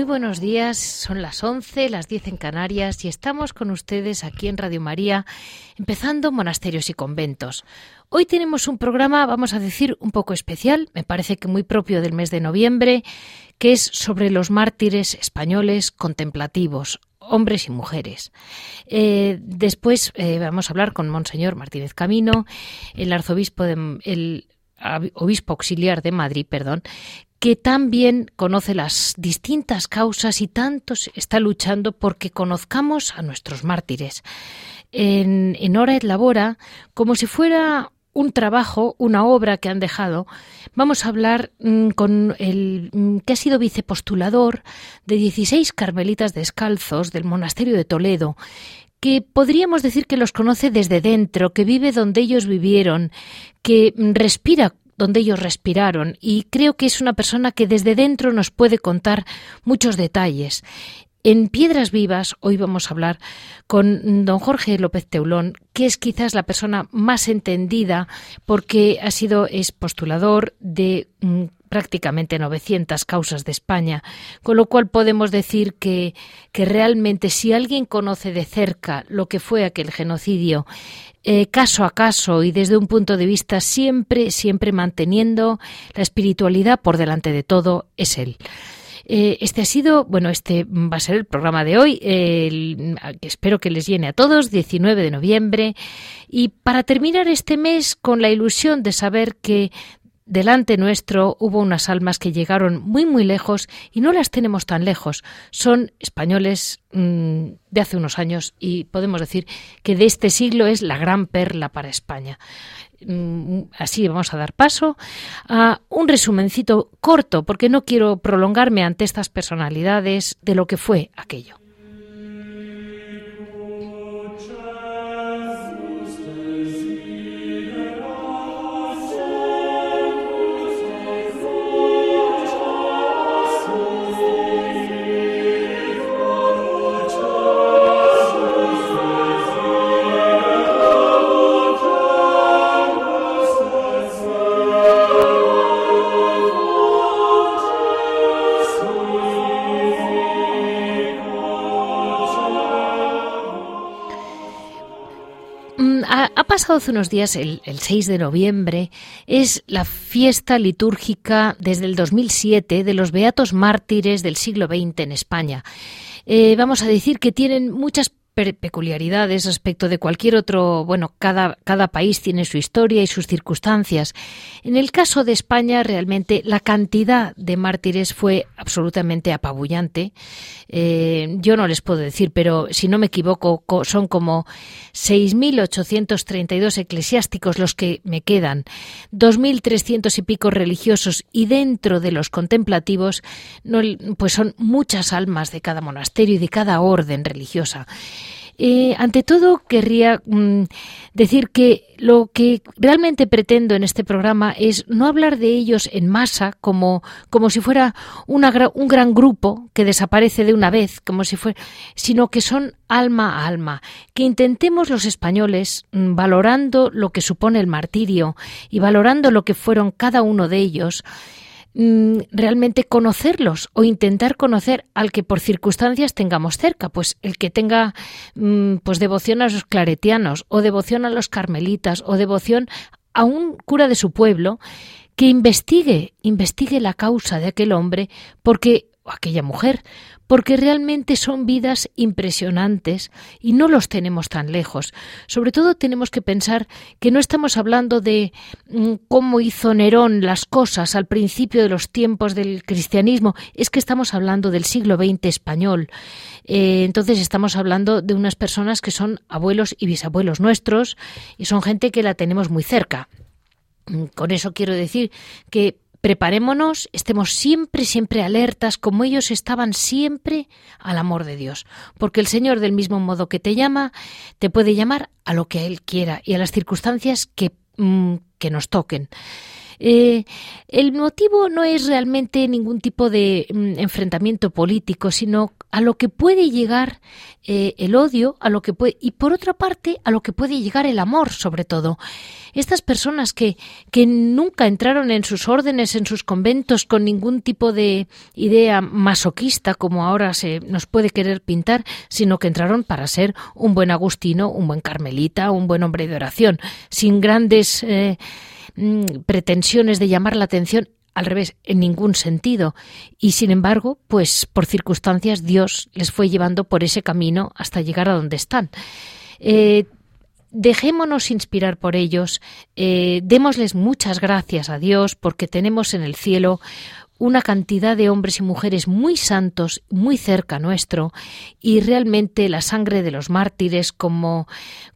Muy buenos días, son las 11, las 10 en Canarias y estamos con ustedes aquí en Radio María, empezando monasterios y conventos. Hoy tenemos un programa, vamos a decir, un poco especial, me parece que muy propio del mes de noviembre, que es sobre los mártires españoles contemplativos, hombres y mujeres. Eh, después eh, vamos a hablar con Monseñor Martínez Camino, el arzobispo de, el obispo auxiliar de Madrid, perdón, que también conoce las distintas causas y tantos está luchando porque conozcamos a nuestros mártires. En, en Hora et Labora, como si fuera un trabajo, una obra que han dejado, vamos a hablar mm, con el mm, que ha sido vicepostulador de 16 carmelitas descalzos del monasterio de Toledo, que podríamos decir que los conoce desde dentro, que vive donde ellos vivieron, que mm, respira donde ellos respiraron y creo que es una persona que desde dentro nos puede contar muchos detalles. En Piedras Vivas hoy vamos a hablar con don Jorge López Teulón, que es quizás la persona más entendida porque ha sido es postulador de mm, prácticamente 900 causas de España, con lo cual podemos decir que, que realmente si alguien conoce de cerca lo que fue aquel genocidio, eh, caso a caso y desde un punto de vista siempre, siempre manteniendo la espiritualidad por delante de todo, es él. Eh, este ha sido, bueno, este va a ser el programa de hoy, espero que les llene a todos, 19 de noviembre. Y para terminar este mes con la ilusión de saber que delante nuestro hubo unas almas que llegaron muy muy lejos y no las tenemos tan lejos. Son españoles mm, de hace unos años y podemos decir que de este siglo es la gran perla para España. Mm, así vamos a dar paso a un resumencito corto porque no quiero prolongarme ante estas personalidades de lo que fue aquello. Pasado hace unos días, el, 6 de noviembre, es la fiesta litúrgica desde el 2007 de los Beatos Mártires del siglo XX en España. Eh, vamos a decir que tienen muchas peculiaridades respecto de cualquier otro, bueno, cada, cada país tiene su historia y sus circunstancias. En el caso de España, realmente la cantidad de mártires fue absolutamente apabullante. Eh, yo no les puedo decir, pero si no me equivoco, son como 6.832 eclesiásticos los que me quedan, 2.300 y pico religiosos y dentro de los contemplativos, pues son muchas almas de cada monasterio y de cada orden religiosa. Eh, ante todo, querría mm, decir que lo que realmente pretendo en este programa es no hablar de ellos en masa como, como si fuera una, un gran grupo que desaparece de una vez, como si fuera, sino que son alma a alma, que intentemos los españoles, mm, valorando lo que supone el martirio y valorando lo que fueron cada uno de ellos, realmente conocerlos o intentar conocer al que por circunstancias tengamos cerca, pues el que tenga mm, pues devoción a los claretianos o devoción a los carmelitas o devoción a un cura de su pueblo que investigue, investigue la causa de aquel hombre porque aquella mujer, porque realmente son vidas impresionantes y no los tenemos tan lejos. Sobre todo tenemos que pensar que no estamos hablando de mm, cómo hizo Nerón las cosas al principio de los tiempos del cristianismo, es que estamos hablando del siglo XX español. Eh, entonces estamos hablando de unas personas que son abuelos y bisabuelos nuestros y son gente que la tenemos muy cerca. Mm, con eso quiero decir que preparémonos, estemos siempre, siempre alertas, como ellos estaban siempre al amor de Dios, porque el Señor, del mismo modo que te llama, te puede llamar a lo que Él quiera y a las circunstancias que, mm, que nos toquen. Eh, el motivo no es realmente ningún tipo de mm, enfrentamiento político, sino a lo que puede llegar eh, el odio, a lo que puede, y por otra parte, a lo que puede llegar el amor, sobre todo. Estas personas que, que nunca entraron en sus órdenes, en sus conventos, con ningún tipo de idea masoquista, como ahora se nos puede querer pintar, sino que entraron para ser un buen agustino, un buen carmelita, un buen hombre de oración, sin grandes eh, Mm, pretensiones de llamar la atención al revés, en ningún sentido. Y sin embargo, pues por circunstancias Dios les fue llevando por ese camino hasta llegar a donde están. Eh, dejémonos inspirar por ellos, eh, démosles muchas gracias a Dios porque tenemos en el cielo una cantidad de hombres y mujeres muy santos, muy cerca nuestro, y realmente la sangre de los mártires, como,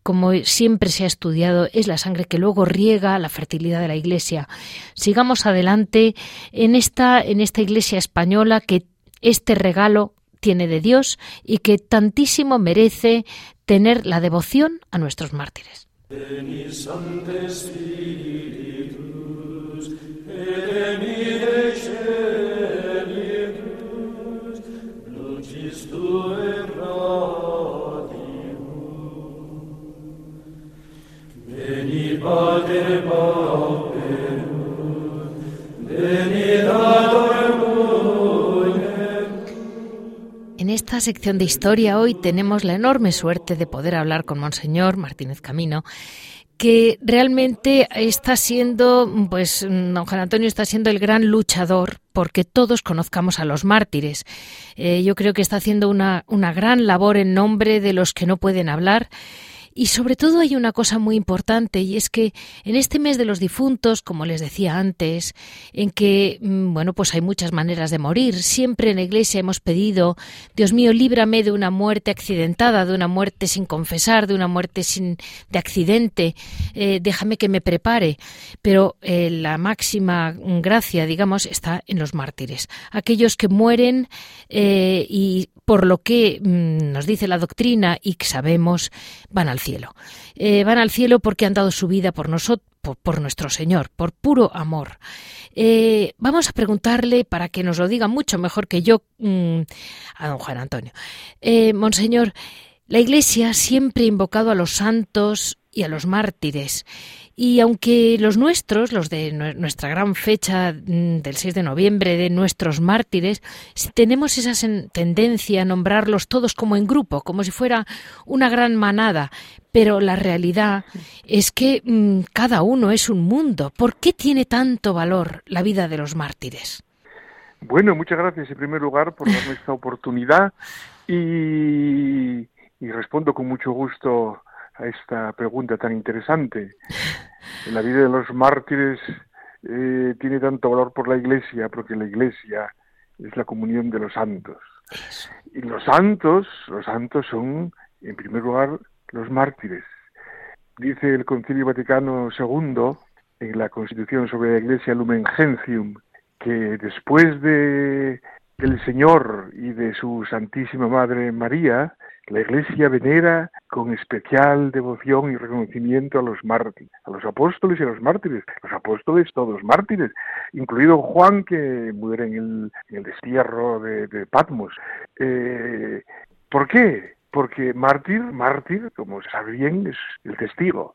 como siempre se ha estudiado, es la sangre que luego riega la fertilidad de la Iglesia. Sigamos adelante en esta, en esta Iglesia española que este regalo tiene de Dios y que tantísimo merece tener la devoción a nuestros mártires. En esta sección de historia hoy tenemos la enorme suerte de poder hablar con Monseñor Martínez Camino, que realmente está siendo, pues don Juan Antonio está siendo el gran luchador porque todos conozcamos a los mártires. Eh, yo creo que está haciendo una, una gran labor en nombre de los que no pueden hablar y sobre todo hay una cosa muy importante y es que en este mes de los difuntos, como les decía antes, en que, mm, bueno, pues hay muchas maneras de morir. Siempre en la iglesia hemos pedido, Dios mío, líbrame de una muerte accidentada, de una muerte sin confesar, de una muerte sin, de accidente, eh, déjame que me prepare. Pero eh, la máxima gracia, digamos, está en los mártires. Aquellos que mueren eh, y por lo que mm, nos dice la doctrina y que sabemos, van al cielo. Eh, van al cielo porque han dado su vida por nosotros, por, nuestro Señor, por puro amor. Eh, vamos a preguntarle, para que nos lo diga mucho mejor que yo, mm, a don Juan Antonio. Eh, Monseñor, la Iglesia siempre ha invocado a los santos y a los mártires. Y aunque los nuestros, los de nuestra gran fecha mm, del 6 de noviembre, de nuestros mártires, tenemos esa tendencia a nombrarlos todos como en grupo, como si fuera una gran manada, pero la realidad es que mm, cada uno es un mundo. ¿Por qué tiene tanto valor la vida de los mártires? Bueno, muchas gracias en primer lugar por darme esta oportunidad y respondo con mucho gusto a esta pregunta tan interesante. La vida de los mártires eh, tiene tanto valor por la Iglesia, porque la Iglesia es la comunión de los santos. Y los santos, los santos son, en primer lugar, los mártires. Dice el Concilio Vaticano II, en la Constitución sobre la Iglesia Lumen Gentium, que después de del Señor y de su Santísima Madre María, la Iglesia venera con especial devoción y reconocimiento a los mártires, a los apóstoles y a los mártires. Los apóstoles, todos mártires, incluido Juan, que muere en el, destierro de, Patmos. Eh, ¿Por qué? Porque mártir, mártir, como se sabe bien, es el testigo.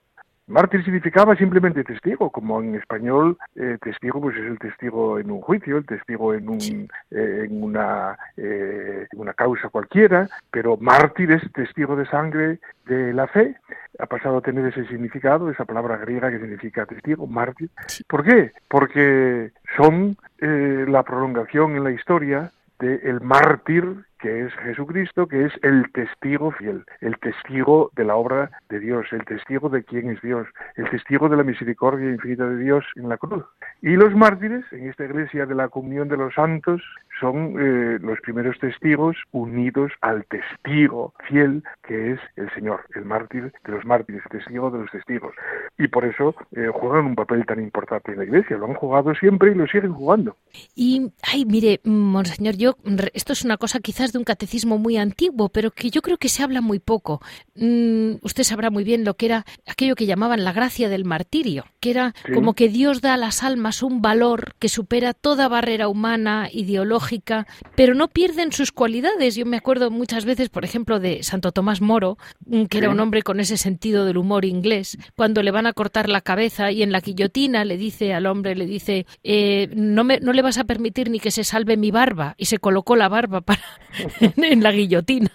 Mártir significaba simplemente testigo, como en español eh, testigo pues es el testigo en un juicio, el testigo en, un, eh, en una, eh, una causa cualquiera, pero mártir es testigo de sangre de la fe. Ha pasado a tener ese significado, esa palabra griega que significa testigo, mártir. ¿Por qué? Porque son la prolongación en la historia del mártir que es Jesucristo, que es el testigo fiel, el testigo de la obra de Dios, el testigo de quién es Dios, el testigo de la misericordia infinita de Dios en la cruz. Y los mártires, en esta iglesia de la comunión de los santos, son eh, los primeros testigos unidos al testigo fiel que es el Señor, el mártir de los mártires, el testigo de los testigos. Y por eso eh, juegan un papel tan importante en la iglesia. Lo han jugado siempre y lo siguen jugando. Y, ay, mire, monseñor, yo, esto es una cosa quizás de un catecismo muy antiguo, pero que yo creo que se habla muy poco. Mm, usted sabrá muy bien lo que era aquello que llamaban la gracia del martirio, que era como que Dios da a las almas un valor que supera toda barrera humana, ideológica, pero no pierden sus cualidades. Yo me acuerdo muchas veces, por ejemplo, de Santo Tomás Moro, mm, que era un hombre con ese sentido del humor inglés, cuando le van a cortar la cabeza y en la guillotina le dice al hombre, le dice, eh, no, me, no le vas a permitir ni que se salve mi barba, y se colocó la barba para, en la guillotina.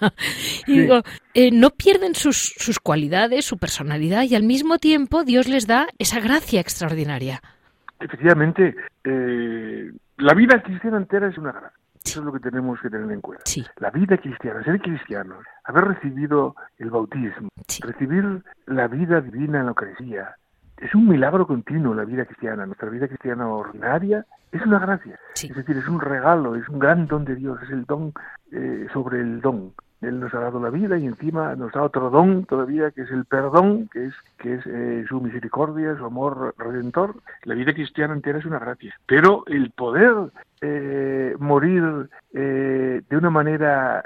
Y digo, eh, no pierden sus, sus cualidades, su personalidad, y al mismo tiempo Dios les da esa gracia extraordinaria. Efectivamente, eh, la vida cristiana entera es una gracia. Eso es lo que tenemos que tener en cuenta. La vida cristiana, ser cristianos, haber recibido el bautismo, recibir la vida divina en la Eucaristía, es un milagro continuo la vida cristiana. Nuestra vida cristiana ordinaria es una gracia. Es decir, es un regalo, es un gran don de Dios, es el don eh, sobre el don. Él nos ha dado la vida y encima nos da otro don todavía que es el perdón, que es que es eh, su misericordia, su amor redentor. La vida cristiana entera es una gracia. Pero el poder eh, morir eh, de una manera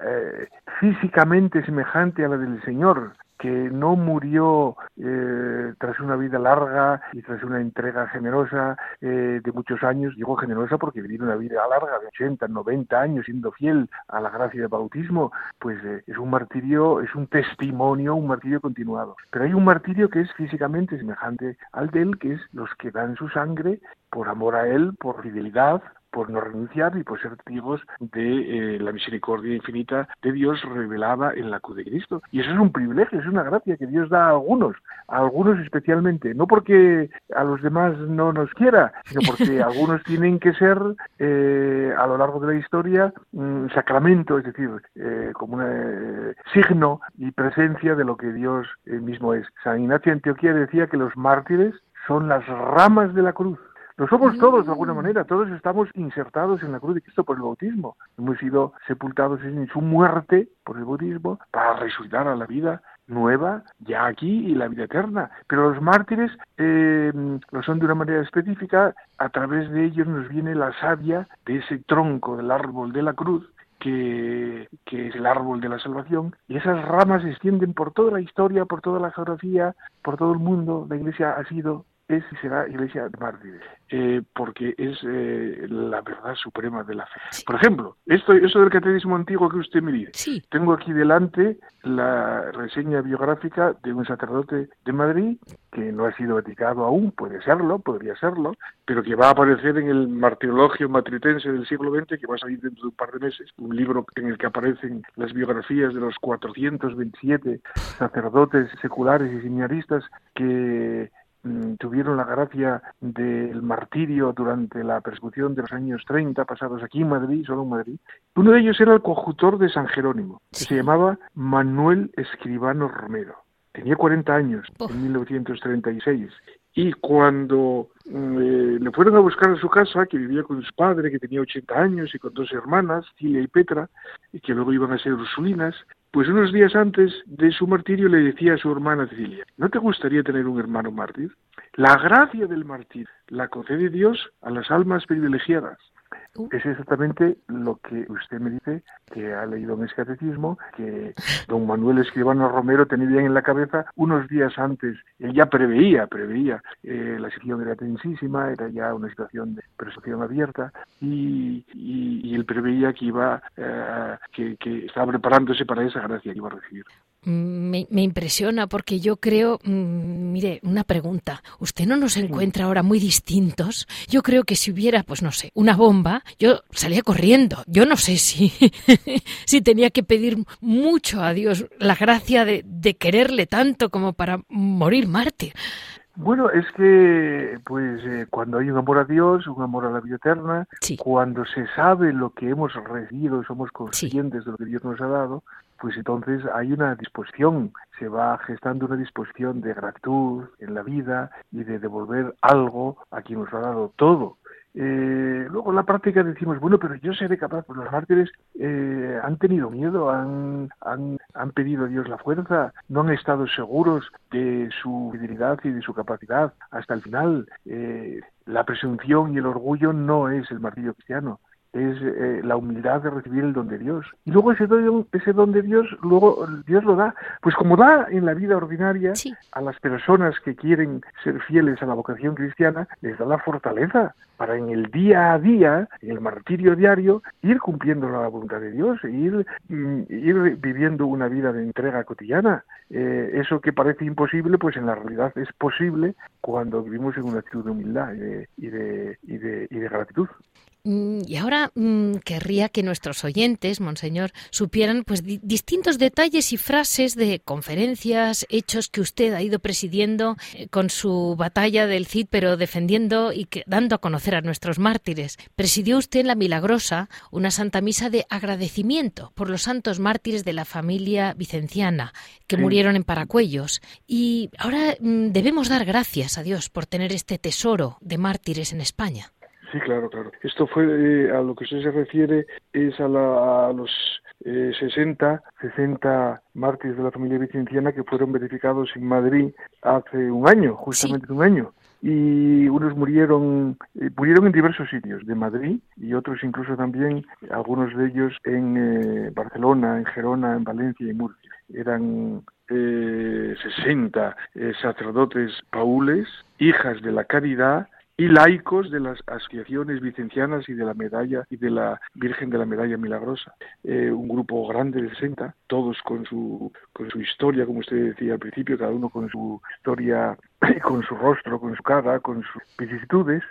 físicamente semejante a la del Señor, que no murió eh, tras una vida larga y tras una entrega generosa eh, de muchos años. Digo generosa porque vivir una vida larga de 80, 90 años siendo fiel a la gracia del bautismo, pues eh, es un martirio, es un testimonio, un martirio continuado. Pero hay un martirio que es físicamente semejante al de él, que es los que dan su sangre por amor a él, por fidelidad, por no renunciar y por ser testigos de eh, la misericordia infinita de Dios revelada en la cruz de Cristo. Y eso es un privilegio, es una gracia que Dios da a algunos, a algunos especialmente, no porque a los demás no nos quiera, sino porque algunos tienen que ser eh, a lo largo de la historia un sacramento, es decir, eh, como un signo y presencia de lo que Dios mismo es. San Ignacio de Antioquía decía que los mártires son las ramas de la cruz lo somos todos de alguna manera, todos estamos insertados en la cruz de Cristo por el bautismo. Hemos sido sepultados en su muerte por el bautismo para resucitar a la vida nueva ya aquí y la vida eterna. Pero los mártires eh, lo son de una manera específica, a través de ellos nos viene la savia de ese tronco del árbol de la cruz que, que, es el árbol de la salvación, y esas ramas se extienden por toda la historia, por toda la geografía, por todo el mundo. La Iglesia ha sido es y será iglesia de mártires, eh, porque es eh, la verdad suprema de la fe. Por ejemplo, esto, eso del catecismo antiguo que usted me dice, tengo aquí delante la reseña biográfica de un sacerdote de Madrid que no ha sido beticado aún, puede serlo, podría serlo, pero que va a aparecer en el Martirologio Matritense del siglo XX, que va a salir dentro de un par de meses, un libro en el que aparecen las biografías de los 427 sacerdotes seculares y seminaristas que tuvieron la gracia del martirio durante la persecución de los años 30 pasados aquí en Madrid, solo en Madrid. Uno de ellos era el cojutor de San Jerónimo, que se llamaba Manuel Escribano Romero. Tenía 40 años en 1936 y cuando mm, eh, le fueron a buscar a su casa, que vivía con su padre, que tenía 80 años, y con dos hermanas, Cilia y Petra, y que luego iban a ser ursulinas, pues unos días antes de su martirio le decía a su hermana Cecilia, ¿no te gustaría tener un hermano mártir? La gracia del mártir la concede Dios a las almas privilegiadas. Uh. Es exactamente lo que usted me dice, que ha leído en ese catecismo, que don Manuel Escribano Romero tenía bien en la cabeza unos días antes. Él ya preveía, preveía, eh, la situación era tensísima, era ya una situación de persecución abierta, y, él preveía que iba, eh, que, que estaba preparándose para esa gracia que iba a recibir. Me, impresiona porque yo creo, mm, mire, una pregunta. ¿Usted no nos encuentra ahora muy distintos? Yo creo que si hubiera, pues no sé, una bomba, yo salía corriendo. Yo no sé si, si tenía que pedir mucho a Dios la gracia de, de quererle tanto como para morir mártir. Bueno, es que pues eh, cuando hay un amor a Dios, un amor a la vida eterna, cuando se sabe lo que hemos recibido y somos conscientes de lo que Dios nos ha dado, pues entonces hay una disposición, se va gestando una disposición de gratitud en la vida y de devolver algo a quien nos ha dado todo. Eh, luego en la práctica decimos, bueno, pero yo seré capaz, pues los mártires eh, han tenido miedo, han, han, han, pedido a Dios la fuerza, no han estado seguros de su fidelidad y de su capacidad hasta el final. Eh, la presunción y el orgullo no es el martirio cristiano es eh, la humildad de recibir el don de Dios. Y luego ese don, ese don de Dios, luego Dios lo da, pues como da en la vida ordinaria a las personas que quieren ser fieles a la vocación cristiana, les da la fortaleza para en el día a día, en el martirio diario, ir cumpliendo la voluntad de Dios, e ir, mm, ir viviendo una vida de entrega cotidiana. Eh, eso que parece imposible, pues en la realidad es posible cuando vivimos en una actitud de humildad y de, y de, y de gratitud. Mm, y ahora mm, querría que nuestros oyentes, monseñor, supieran pues distintos detalles y frases de conferencias, hechos que usted ha ido presidiendo eh, con su batalla del Cid, pero defendiendo y dando a conocer a nuestros mártires. Presidió usted en la Milagrosa una Santa Misa de agradecimiento por los santos mártires de la familia vicenciana que murieron en Paracuellos. Y ahora mm, debemos dar gracias a Dios por tener este tesoro de mártires en España. Sí, claro, claro. Esto fue eh, a lo que usted se refiere es a, la, a los eh, 60, 60 mártires de la familia vicenciana que fueron verificados en Madrid hace un año, justamente un año. Y unos murieron, eh, murieron en diversos sitios de Madrid y otros incluso también, algunos de ellos en eh, Barcelona, en Gerona, en Valencia y Murcia. Eran eh, 60 eh, sacerdotes paules, hijas de la caridad, y laicos de las asociaciones vicencianas y de la medalla y de la Virgen de la Medalla Milagrosa. Eh, un grupo grande de 60, todos con su, con su historia, como usted decía al principio, cada uno con su historia, con su rostro, con su cara, con sus vicisitudes,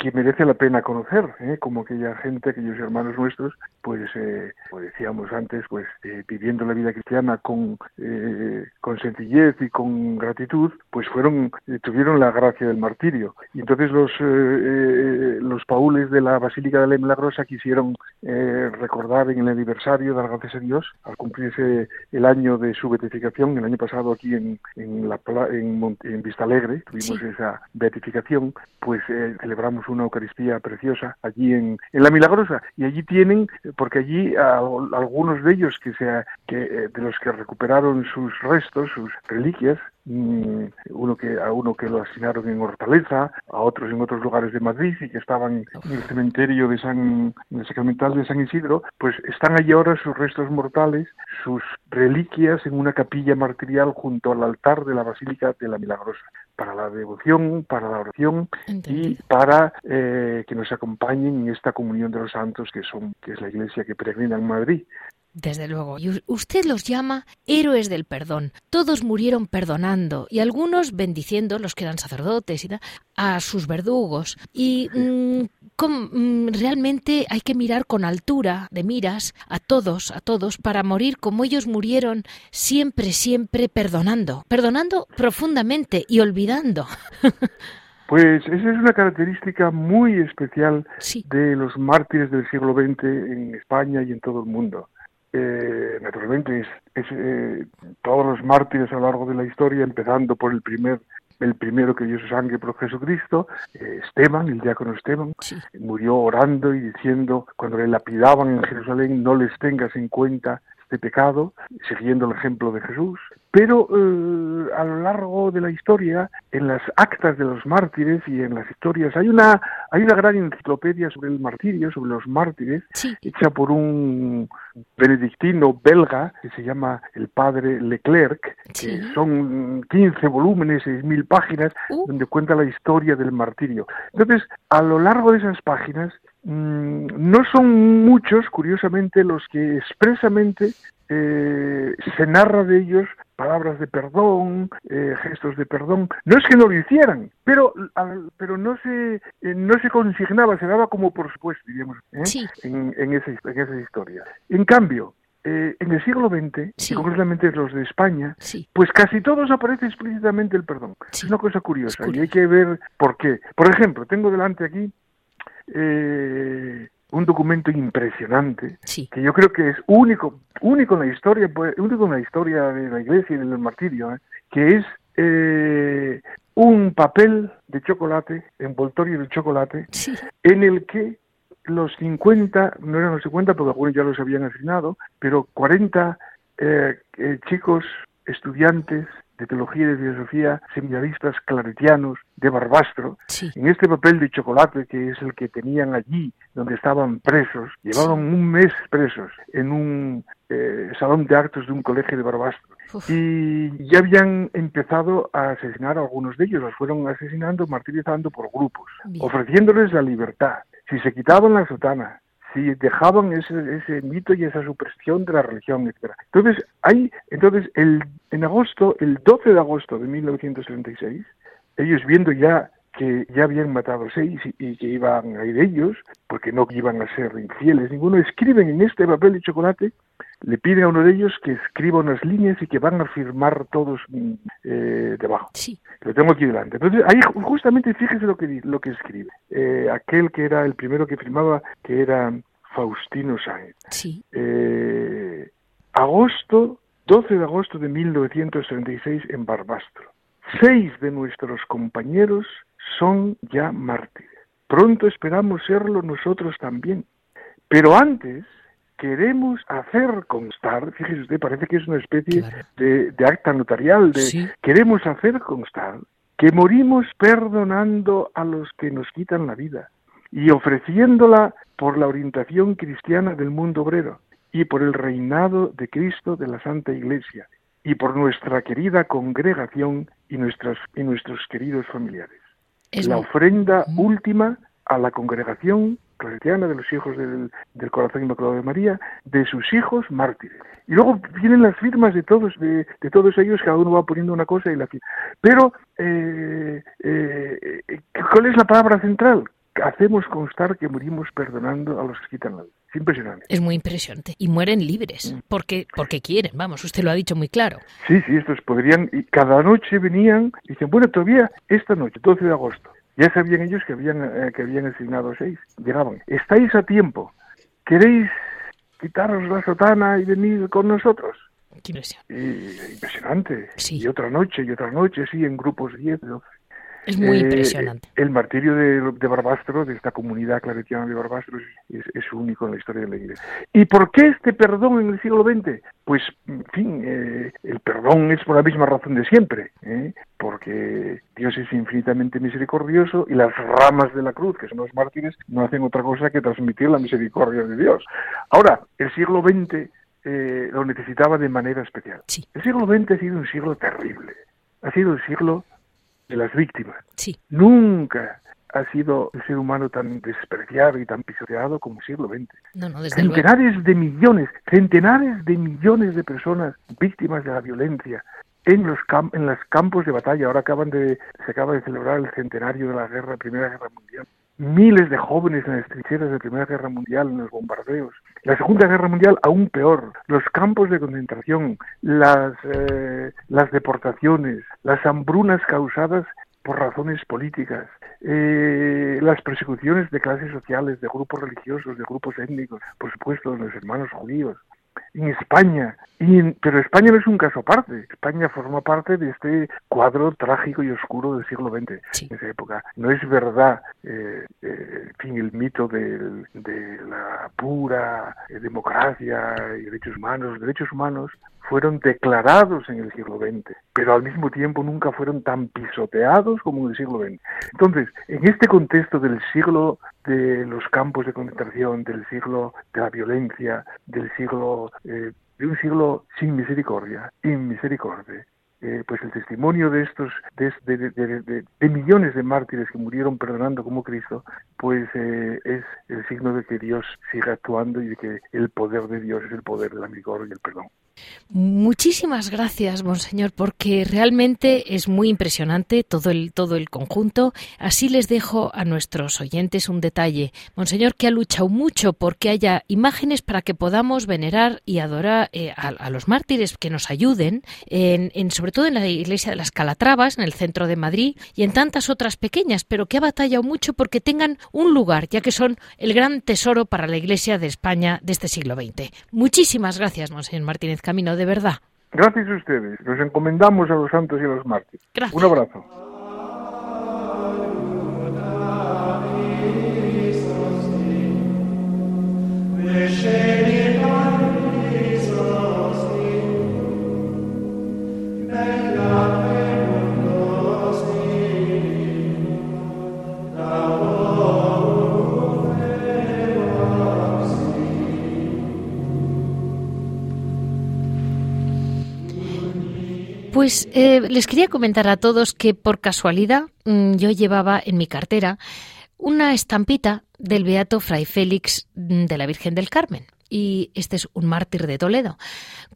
que merece la pena conocer, ¿eh? como aquella gente, aquellos hermanos nuestros, pues, eh, como decíamos antes, pues eh, viviendo la vida cristiana con, eh, con sencillez y con gratitud, pues fueron, tuvieron la gracia del martirio. Y entonces los, los paules de la Basílica de la Milagrosa quisieron recordar en el aniversario, dar gracias a Dios, al cumplirse el año de su beatificación, el año pasado aquí en, en, la, en, en Vista Alegre, tuvimos esa beatificación, pues celebramos una Eucaristía preciosa allí en, en La Milagrosa. Y allí tienen, porque allí algunos de ellos que, sea, que eh, de los que recuperaron sus restos, sus reliquias, mm, uno que a uno que lo asesinaron en Hortaleza, a otros en otros lugares de Madrid y que estaban en el cementerio de San en el sacramental de San Isidro, pues están allí ahora sus restos mortales, sus reliquias en una capilla martirial junto al altar de la Basílica de la Milagrosa para la devoción, para la oración y para eh, que nos acompañen en esta comunión de los santos que son que es la iglesia que peregrina en Madrid. Desde luego. Y usted los llama héroes del perdón. Todos murieron perdonando y algunos bendiciendo, los que eran sacerdotes y a sus verdugos. Y mm, mm, realmente hay que mirar con altura de miras a todos, a todos, para morir como ellos murieron, siempre, siempre perdonando. Perdonando profundamente y olvidando. Pues esa es una característica muy especial de los mártires del siglo XX en España y en todo el mundo eh, naturalmente es, eh, todos los mártires a lo largo de la historia, empezando por el primer el primero que dio su sangre por Jesucristo, eh, Esteban, el diácono Esteban, murió orando y diciendo, cuando le lapidaban en Jerusalén, no les tengas en cuenta este pecado, siguiendo el ejemplo de Jesús. Pero eh, a lo largo de la historia, en las actas de los mártires y en las historias, hay una, hay una gran enciclopedia sobre el martirio, sobre los mártires, hecha por un benedictino belga que se llama el padre Leclerc, que son 15 volúmenes, 6.000 páginas, uh. donde cuenta la historia del martirio. Entonces, a lo largo de esas páginas, mm, no son muchos, curiosamente, los que expresamente eh, se narra de ellos palabras de perdón, eh, gestos de perdón. No es que no lo hicieran, pero, pero no, se, eh, no se consignaba, se daba como por supuesto, digamos, en, esa, en esa historia. En cambio, eh, en el siglo XX, Sí. y concretamente los de España, Sí. pues casi todos aparece explícitamente el perdón. Sí. Es una cosa curiosa y hay que ver por qué. Por ejemplo, tengo delante aquí eh, un documento impresionante Sí. que yo creo que es único, único en la historia, pues, único en la historia de la Iglesia y del martirio, ¿eh? que es eh, un papel de chocolate, envoltorio de chocolate, Sí. en el que los 50, no eran los 50 porque algunos ya los habían asignado, pero 40 eh, eh, chicos, estudiantes de teología y de filosofía, seminaristas claretianos de Barbastro, Sí. en este papel de chocolate que es el que tenían allí donde estaban presos, llevaban un mes presos en un eh, salón de actos de un colegio de Barbastro Uf. y ya habían empezado a asesinar a algunos de ellos, los fueron asesinando, martirizando por grupos, Bien. ofreciéndoles la libertad. Si se quitaban la sotana, si dejaban ese, ese mito y esa supresión de la religión, etcétera. Entonces, hay, entonces el, en agosto, el 12 de agosto de 1936, ellos viendo ya que ya habían matado seis y, y que iban a ir ellos, porque no iban a ser infieles ninguno, escriben en este papel de chocolate, le piden a uno de ellos que escriba unas líneas y que van a firmar todos mm, eh, debajo. Sí. Lo tengo aquí delante. Entonces, ahí ju- justamente fíjese lo que, lo que escribe. Eh, aquel que era el primero que firmaba, que era Faustino Sáenz. Sí. Eh, agosto, 12 de agosto de 1936 en Barbastro. Seis de nuestros compañeros son ya mártires. Pronto esperamos serlo nosotros también. Pero antes queremos hacer constar, fíjese usted, parece que es una especie Claro. de, de acta notarial, de Sí. queremos hacer constar que morimos perdonando a los que nos quitan la vida y ofreciéndola por la orientación cristiana del mundo obrero y por el reinado de Cristo de la Santa Iglesia y por nuestra querida congregación y, nuestras, y nuestros queridos familiares. Es la ofrenda última a la congregación cristiana de los hijos del, del corazón inmaculado de María, de sus hijos mártires. Y luego vienen las firmas de todos, de, de todos ellos, cada uno va poniendo una cosa y la firma. Pero, eh, eh, eh, ¿cuál es la palabra central? Hacemos constar que morimos perdonando a los que quitan la vida. Es impresionante. Es muy impresionante. Y mueren libres. Mm. Porque, porque quieren, vamos, usted lo ha dicho muy claro. Sí, sí, estos podrían, y cada noche venían, y dicen, bueno, todavía esta noche, 12 de agosto, ya sabían ellos que habían, eh, que habían asignado seis, llegaban, estáis a tiempo, ¿queréis quitaros la sotana y venir con nosotros? Qué impresión. Y, impresionante. Sí. Y otra noche, y otra noche, sí, en grupos 10, 12. Es muy Eh, impresionante. El martirio de, de Barbastro, de esta comunidad claretiana de Barbastro, es, único en la historia de la Iglesia. ¿Y por qué este perdón en el siglo XX? Pues, en fin, eh, el perdón es por la misma razón de siempre, ¿eh? porque Dios es infinitamente misericordioso y las ramas de la cruz, que son los mártires, no hacen otra cosa que transmitir la misericordia de Dios. Ahora, el siglo XX eh, lo necesitaba de manera especial. Sí. El siglo XX ha sido un siglo terrible. Ha sido el siglo de las víctimas. Sí. Nunca ha sido el ser humano tan despreciado y tan pisoteado como el siglo XX. No, no, desde luego. Centenares de millones, centenares de millones de personas víctimas de la violencia en los cam- en los campos de batalla. Ahora acaban de se acaba de celebrar el centenario de la guerra, Primera Guerra Mundial. Miles de jóvenes en las trincheras de la Primera Guerra Mundial, en los bombardeos. La Segunda Guerra Mundial aún peor. Los campos de concentración, las eh, las deportaciones, las hambrunas causadas por razones políticas, eh, las persecuciones de clases sociales, de grupos religiosos, de grupos étnicos, por supuesto, de los hermanos judíos, en España. Y pero España no es un caso aparte. España forma parte de este cuadro trágico y oscuro del siglo XX, Sí. en esa época. No es verdad, eh, eh, en fin, el mito del- de la pura eh, democracia y derechos humanos. Los derechos humanos fueron declarados en el siglo XX, pero al mismo tiempo nunca fueron tan pisoteados como en el siglo XX. Entonces, en este contexto del siglo de los campos de concentración, del siglo de la violencia, del siglo eh, de un siglo sin misericordia, inmisericordia, eh, pues el testimonio de estos, de, millones de mártires que murieron perdonando como Cristo, pues eh, es el signo de que Dios sigue actuando y de que el poder de Dios es el poder de la y el perdón. Muchísimas gracias, monseñor, porque realmente es muy impresionante todo el todo el conjunto. Así les dejo a nuestros oyentes un detalle, monseñor, que ha luchado mucho porque haya imágenes para que podamos venerar y adorar eh, a, los mártires que nos ayuden, en, sobre todo en la iglesia de las Calatravas, en el centro de Madrid y en tantas otras pequeñas, pero que ha batallado mucho porque tengan un lugar, ya que son el gran tesoro para la Iglesia de España de este siglo XX. Muchísimas gracias, monseñor Martínez camino de verdad. Gracias a ustedes. Nos encomendamos a los santos y a los mártires. Un abrazo. Pues eh, les quería comentar a todos que por casualidad mm, yo llevaba en mi cartera una estampita del Beato Fray Félix mm, de la Virgen del Carmen. Y este es un mártir de Toledo.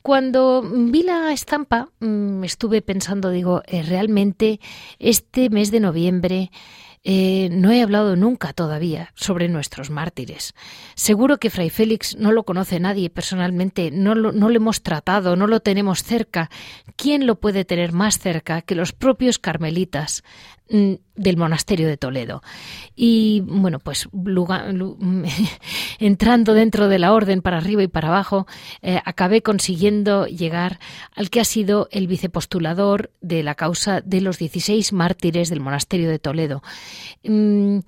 Cuando vi la estampa, mm, estuve pensando, digo, eh, realmente este mes de noviembre eh, no he hablado nunca todavía sobre nuestros mártires. Seguro que Fray Félix no lo conoce nadie personalmente, no lo, no lo hemos tratado, no lo tenemos cerca. ¿Quién lo puede tener más cerca que los propios carmelitas? Mm, del monasterio de Toledo. Y bueno, pues entrando dentro de la orden para arriba y para abajo, eh, acabé consiguiendo llegar al que ha sido el vicepostulador de la causa de los 16 mártires del monasterio de Toledo. Mm,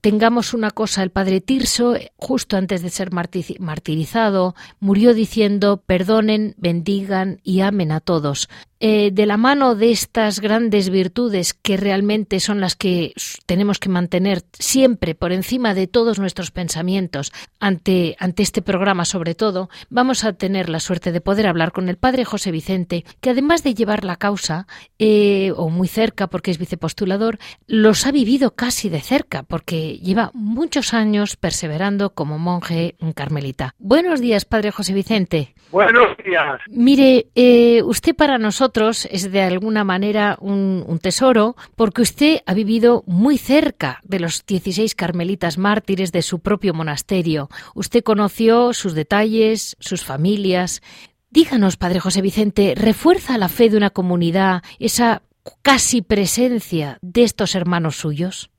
tengamos una cosa, el padre Tirso, justo antes de ser martirizado, murió diciendo, perdonen, bendigan y amen a todos. Eh, de la mano de estas grandes virtudes que realmente son las que tenemos que mantener siempre por encima de todos nuestros pensamientos ante, ante este programa sobre todo, vamos a tener la suerte de poder hablar con el padre José Vicente, que además de llevar la causa, eh, o muy cerca porque es vicepostulador, los ha vivido casi de cerca porque lleva muchos años perseverando como monje carmelita. Buenos días, padre José Vicente. Buenos días. Mire, eh, usted para nosotros es de alguna manera un, tesoro porque usted ha vivido muy cerca de los 16 carmelitas mártires de su propio monasterio. Usted conoció sus detalles, sus familias. Díganos, Padre José Vicente, ¿refuerza la fe de una comunidad esa casi presencia de estos hermanos suyos?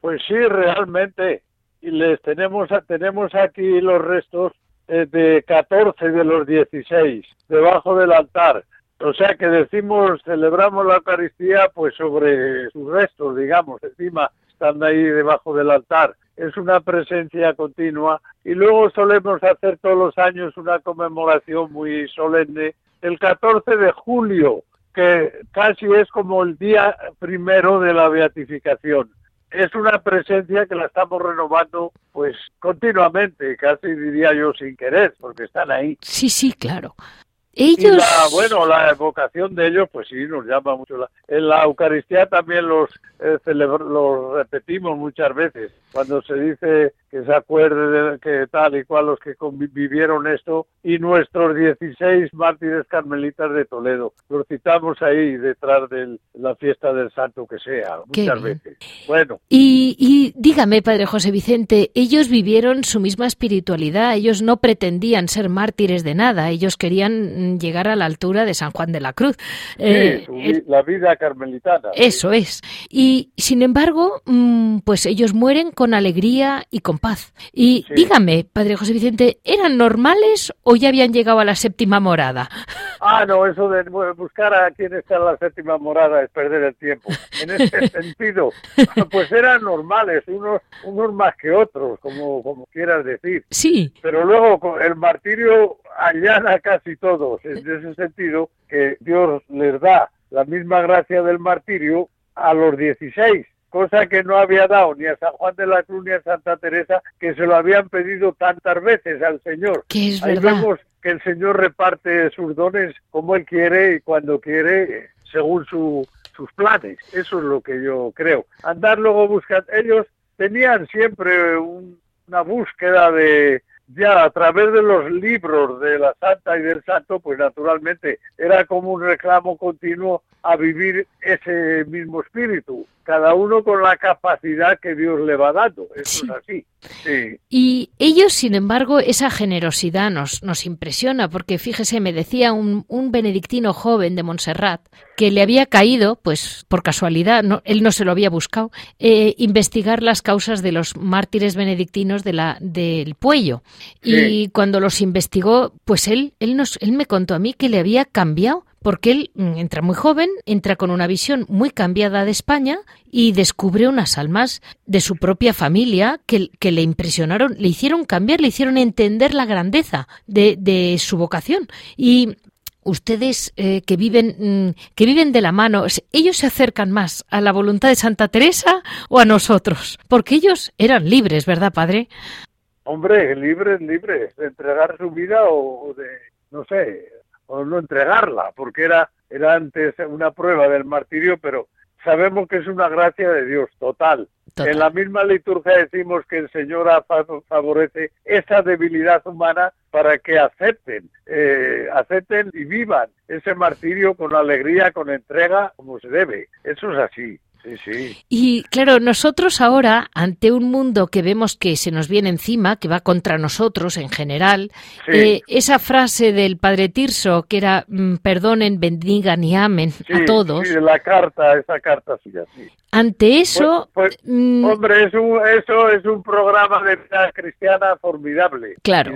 Pues sí, realmente. Y les tenemos, tenemos aquí los restos eh, de 14 de los 16 debajo del altar. O sea que decimos, celebramos la Eucaristía pues sobre sus restos, digamos, encima están ahí debajo del altar. Es una presencia continua y luego solemos hacer todos los años una conmemoración muy solemne el 14 de julio, que casi es como el día primero de la beatificación. Es una presencia que la estamos renovando pues continuamente, casi diría yo sin querer, porque están ahí. Sí, sí, claro. Ellos... bueno, la evocación de ellos, pues sí, nos llama mucho. La, en la Eucaristía también los, eh, los repetimos muchas veces. Cuando se dice que se acuerde de que tal y cual los que vivieron esto y nuestros 16 mártires carmelitas de Toledo. Los citamos ahí detrás de la fiesta del santo que sea, muchas veces. Bueno. Y, y dígame, Padre José Vicente, ellos vivieron su misma espiritualidad, ellos no pretendían ser mártires de nada, ellos querían llegar a la altura de San Juan de la Cruz. Sí, eh, la vida carmelitana. Eso es. Y sin embargo, mm, pues ellos mueren con alegría y con paz. Y dígame, Padre José Vicente, ¿eran normales o ya habían llegado a la séptima morada? Ah, no, eso de buscar a quién está en la séptima morada es perder el tiempo. En ese sentido, pues eran normales, unos, unos más que otros, como, como quieras decir. Sí. Pero luego el martirio allana casi todos, en ese sentido que Dios les da la misma gracia del martirio a los 16 cosa que no había dado ni a San Juan de la Cruz ni a Santa Teresa, que se lo habían pedido tantas veces al Señor. Que es Ahí vemos que el Señor reparte sus dones como Él quiere y cuando quiere, según su, sus planes. Eso es lo que yo creo. Andar luego buscando. Ellos tenían siempre una búsqueda de, ya a través de los libros de la Santa y del Santo, pues naturalmente era como un reclamo continuo a vivir ese mismo espíritu, cada uno con la capacidad que Dios le va dando, eso es así. Y ellos, sin embargo, esa generosidad nos, nos impresiona, porque fíjese, me decía un, un, benedictino joven de Montserrat que le había caído, pues por casualidad, no, él no se lo había buscado, eh, investigar las causas de los mártires benedictinos de la, del Puello. Y cuando los investigó, pues él, él, nos, él me contó a mí que le había cambiado porque él mm, entra muy joven, entra con una visión muy cambiada de España y descubre unas almas de su propia familia que, le impresionaron, le hicieron cambiar, le hicieron entender la grandeza de, de su vocación. Y ustedes eh, que viven mm, que viven de la mano, ellos se acercan más a la voluntad de Santa Teresa o a nosotros, porque ellos eran libres, ¿verdad, padre? Hombre, libres, libres, de entregar su vida o de, no sé, o no entregarla, porque era, era antes una prueba del martirio, pero sabemos que es una gracia de Dios total. En la misma liturgia decimos que el Señor favorece esa debilidad humana para que acepten, eh, acepten y vivan ese martirio con alegría, con entrega, como se debe. Eso es así. Y claro, nosotros ahora, ante un mundo que vemos que se nos viene encima, que va contra nosotros en general, eh, esa frase del padre Tirso, que era mm, perdonen, bendigan y amen a todos. Sí, la carta, esa carta sí. Ante eso. Pues, pues, mm, hombre, es un, eso es un programa de vida cristiana formidable. Claro.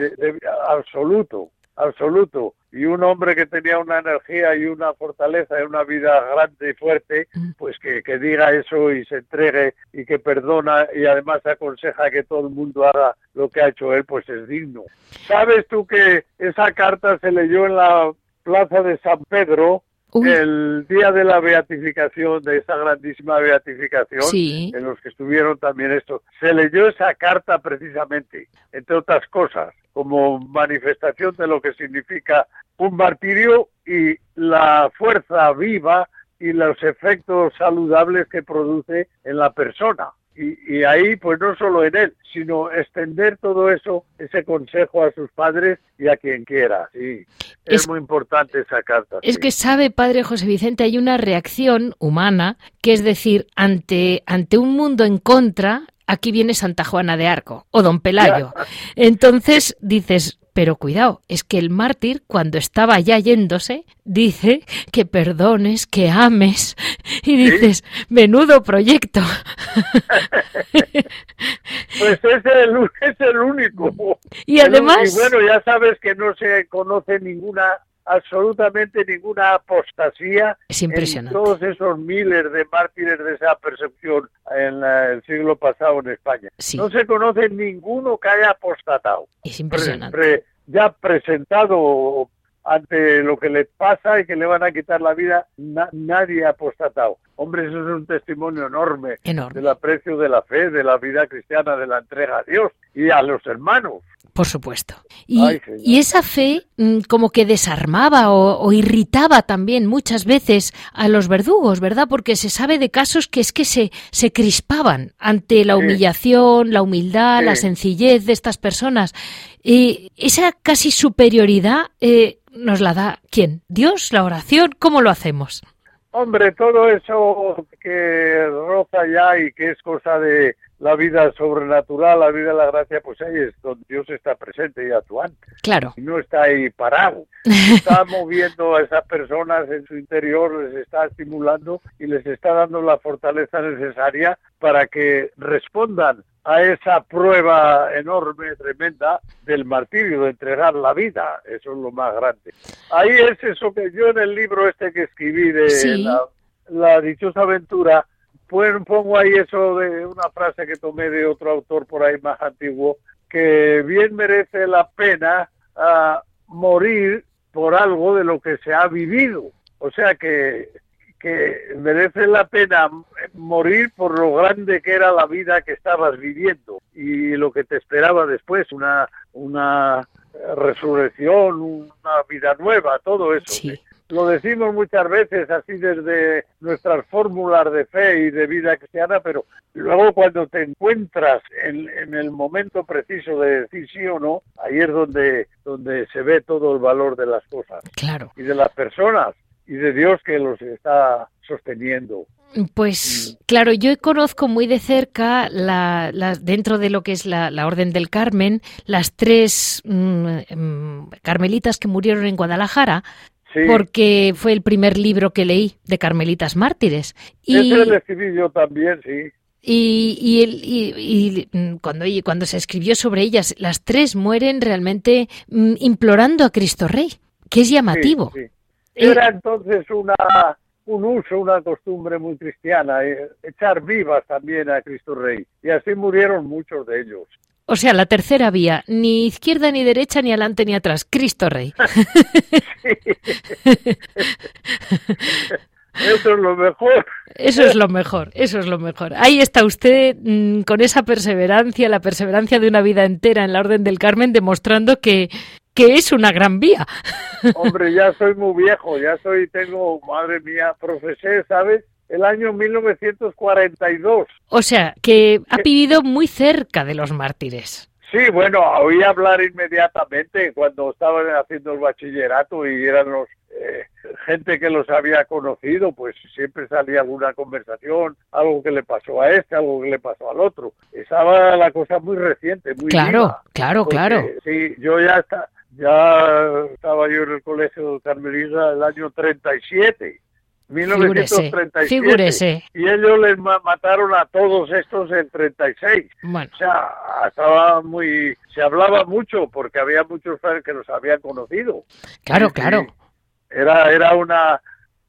absoluto, absoluto y un hombre que tenía una energía y una fortaleza y una vida grande y fuerte, mm. pues que, que, diga eso y se entregue y que perdona y además aconseja que todo el mundo haga lo que ha hecho él, pues es digno. ¿Sabes tú que esa carta se leyó en la plaza de San Pedro el día de la beatificación, de esa grandísima beatificación, en los que estuvieron también estos, se leyó esa carta precisamente, entre otras cosas, como manifestación de lo que significa un martirio y la fuerza viva y los efectos saludables que produce en la persona. Y, ahí, pues no solo en él, sino extender todo eso, ese consejo a sus padres y a quien quiera. Sí, es, muy importante esa carta. Es que sabe, padre José Vicente, hay una reacción humana, que es decir, ante, ante un mundo en contra, aquí viene Santa Juana de Arco o Don Pelayo. Entonces dices, pero cuidado, es que el mártir, cuando estaba ya yéndose, dice que perdones, que ames, y dices, menudo proyecto. pues es el, es el único. Y además... Y bueno, ya sabes que no se conoce ninguna absolutamente ninguna apostasía es impresionante. en todos esos miles de mártires de esa percepción en el siglo pasado en España. No se conoce ninguno que haya apostatado. Es impresionante. ya presentado ante lo que le pasa y que le van a quitar la vida, nadie ha apostatado. Hombre, eso es un testimonio enorme, enorme del aprecio de la fe, de la vida cristiana, de la entrega a Dios y a los hermanos. Por supuesto. Y, y esa fe mm, como que desarmaba o, irritaba también muchas veces a los verdugos, ¿verdad? Porque se sabe de casos que es que se, se crispaban ante la humillación, la humildad, la sencillez de estas personas. Y esa casi superioridad eh, nos la da quién? Dios, la oración, ¿cómo lo hacemos? Hombre, todo eso que roza ya y que es cosa de la vida sobrenatural, la vida de la gracia, pues ahí es donde Dios está presente y actuando. Claro. Y no está ahí parado. Está moviendo a esas personas en su interior, les está estimulando y les está dando la fortaleza necesaria para que respondan a esa prueba enorme, tremenda del martirio, de entregar la vida. Eso es lo más grande. Ahí es eso que yo en el libro este que escribí de la, la dichosa aventura, pues pongo ahí eso de una frase que tomé de otro autor por ahí más antiguo, que bien merece la pena ah, morir por algo de lo que se ha vivido. O sea que, que merece la pena morir por lo grande que era la vida que estabas viviendo y lo que te esperaba después, una, una resurrección, una vida nueva, todo eso. Sí. Lo decimos muchas veces así desde nuestras fórmulas de fe y de vida cristiana, pero luego cuando te encuentras en, en, el momento preciso de decir sí o no, ahí es donde, donde se ve todo el valor de las cosas. Claro. Y de las personas y de Dios que los está sosteniendo. Pues claro, yo conozco muy de cerca, la, la, dentro de lo que es la, la Orden del Carmen, las tres mmm, carmelitas que murieron en Guadalajara, sí. porque fue el primer libro que leí de carmelitas mártires. Y, Ese lo escribí yo también, sí. Y, y, el, y, y, cuando, cuando se escribió sobre ellas, las tres mueren realmente mm, implorando a Cristo Rey, que es llamativo. Sí, sí. Era entonces una un uso, una costumbre muy cristiana, eh, echar vivas también a Cristo Rey. Y así murieron muchos de ellos. O sea, la tercera vía, ni izquierda ni derecha, ni adelante ni atrás, Cristo Rey. Eso es lo mejor. Eso es lo mejor, eso es lo mejor. Ahí está usted mmm, con esa perseverancia, la perseverancia de una vida entera en la Orden del Carmen, demostrando que, que es una gran vía. Hombre, ya soy muy viejo, ya soy, tengo, madre mía, profesé, ¿sabes? El año 1942. O sea, que ha vivido muy cerca de los mártires. Sí, bueno, oí hablar inmediatamente cuando estaban haciendo el bachillerato y eran los eh, gente que los había conocido, pues siempre salía alguna conversación, algo que le pasó a este, algo que le pasó al otro. Estaba la cosa muy reciente, muy Claro, viva, claro, porque, claro. Sí, yo ya está, ya estaba yo en el colegio Carmelita el año 37. 1937. Figúrese. Y ellos les ma mataron a todos estos en 36. Bueno. O sea, estaba muy... Se hablaba mucho porque había muchos que los habían conocido. Claro, claro. Era, era una...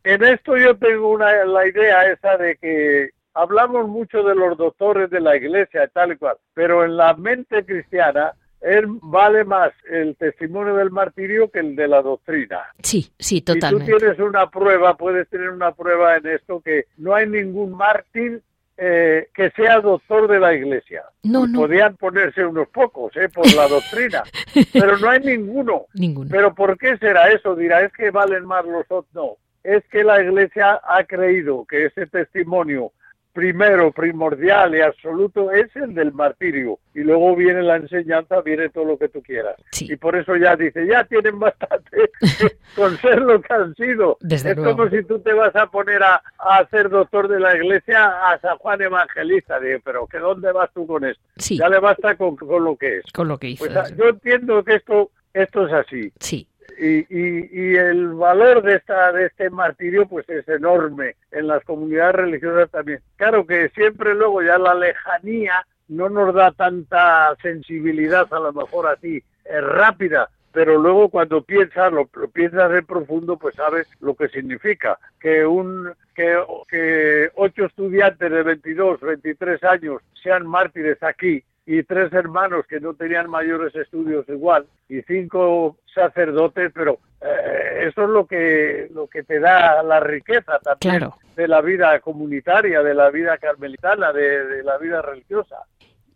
En esto yo tengo una, la idea esa de que hablamos mucho de los doctores de la iglesia tal y cual, pero en la mente cristiana él vale más el testimonio del martirio que el de la doctrina. Sí, sí, Si tú totalmente. tienes una prueba, puedes tener una prueba en esto que no hay ningún mártir eh, que sea doctor de la iglesia. No, Y no. Podían ponerse unos pocos, eh, por la doctrina, pero no hay ninguno. Ninguno. Pero ¿por qué será eso? Dirá, es que valen más los otros. No, es que la iglesia ha creído que ese testimonio primero, primordial y absoluto es el del martirio. Y luego viene la enseñanza, viene todo lo que tú quieras. Sí. Y por eso ya dice, ya tienen bastante con ser lo que han sido. Desde es luego. como si tú te vas a poner a, a ser doctor de la iglesia a San Juan Evangelista. Digo, pero ¿que dónde vas tú con esto? Sí, Ya le basta con, con lo que es. con lo que hizo. Pues yo entiendo que esto, esto es así Sí, y, y, y el valor de esta de este martirio pues es enorme en las comunidades religiosas también. Claro que siempre luego ya la lejanía no nos da tanta sensibilidad a lo mejor así eh, rápida pero luego cuando piensas lo, piensas en profundo pues sabes lo que significa. Que un que, que ocho estudiantes de 22 23 años sean mártires aquí y tres hermanos que no tenían mayores estudios igual y cinco sacerdotes, pero eh, eso es lo que lo que te da la riqueza también Claro. de la vida comunitaria, de la vida carmelitana, de, de la vida religiosa.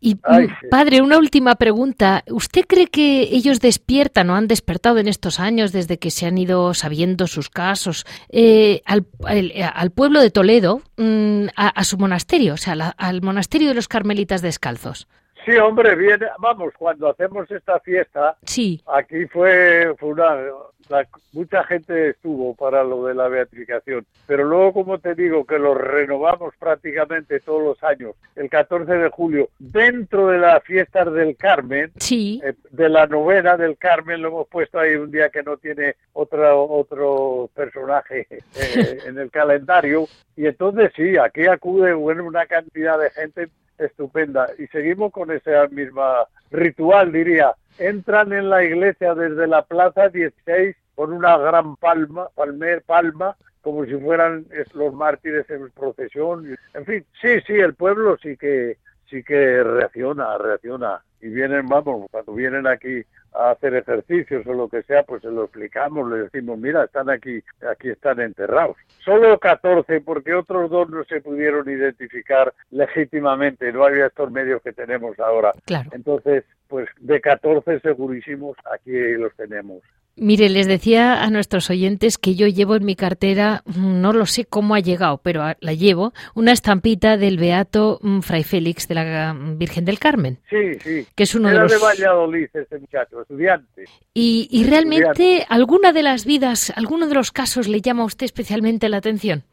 Y Ay, mm, padre, una última pregunta. ¿Usted cree que ellos despiertan o han despertado en estos años desde que se han ido sabiendo sus casos eh, al, al- al pueblo de Toledo, mm, a, a su monasterio, o sea, la- al monasterio de los Carmelitas Descalzos? Sí, hombre, viene, vamos, cuando hacemos esta fiesta, Sí, aquí fue, fue una, la- mucha gente estuvo para lo de la beatificación, pero luego, como te digo, que lo renovamos prácticamente todos los años, el 14 de julio, dentro de las fiestas del Carmen, sí, eh, de la novena del Carmen, lo hemos puesto ahí un día que no tiene otro, otro personaje eh, en el calendario, y entonces sí, aquí acude bueno, una cantidad de gente estupenda y seguimos con ese mismo ritual, diría. Entran en la iglesia desde la plaza 16 con una gran palma, palmer, palma, como si fueran los mártires en procesión. En fin, sí, sí, el pueblo sí que sí que reacciona, reacciona. Y vienen, vamos, cuando vienen aquí a hacer ejercicios o lo que sea, pues se lo explicamos, le decimos, mira, están aquí, aquí están enterrados. Solo 14, porque otros dos no se pudieron identificar legítimamente, no había estos medios que tenemos ahora. Claro. Entonces, pues de 14 segurísimos, aquí los tenemos. Mire, les decía a nuestros oyentes que yo llevo en mi cartera, mm, no lo sé cómo ha llegado, pero la llevo, una estampita del Beato mm, Fray Félix de la mm, Virgen del Carmen. Sí, sí. Que es uno Era de los... de Valladolid este muchacho, estudiante. Y, y realmente, ¿alguna de las vidas, alguno de los casos le llama a usted especialmente la atención?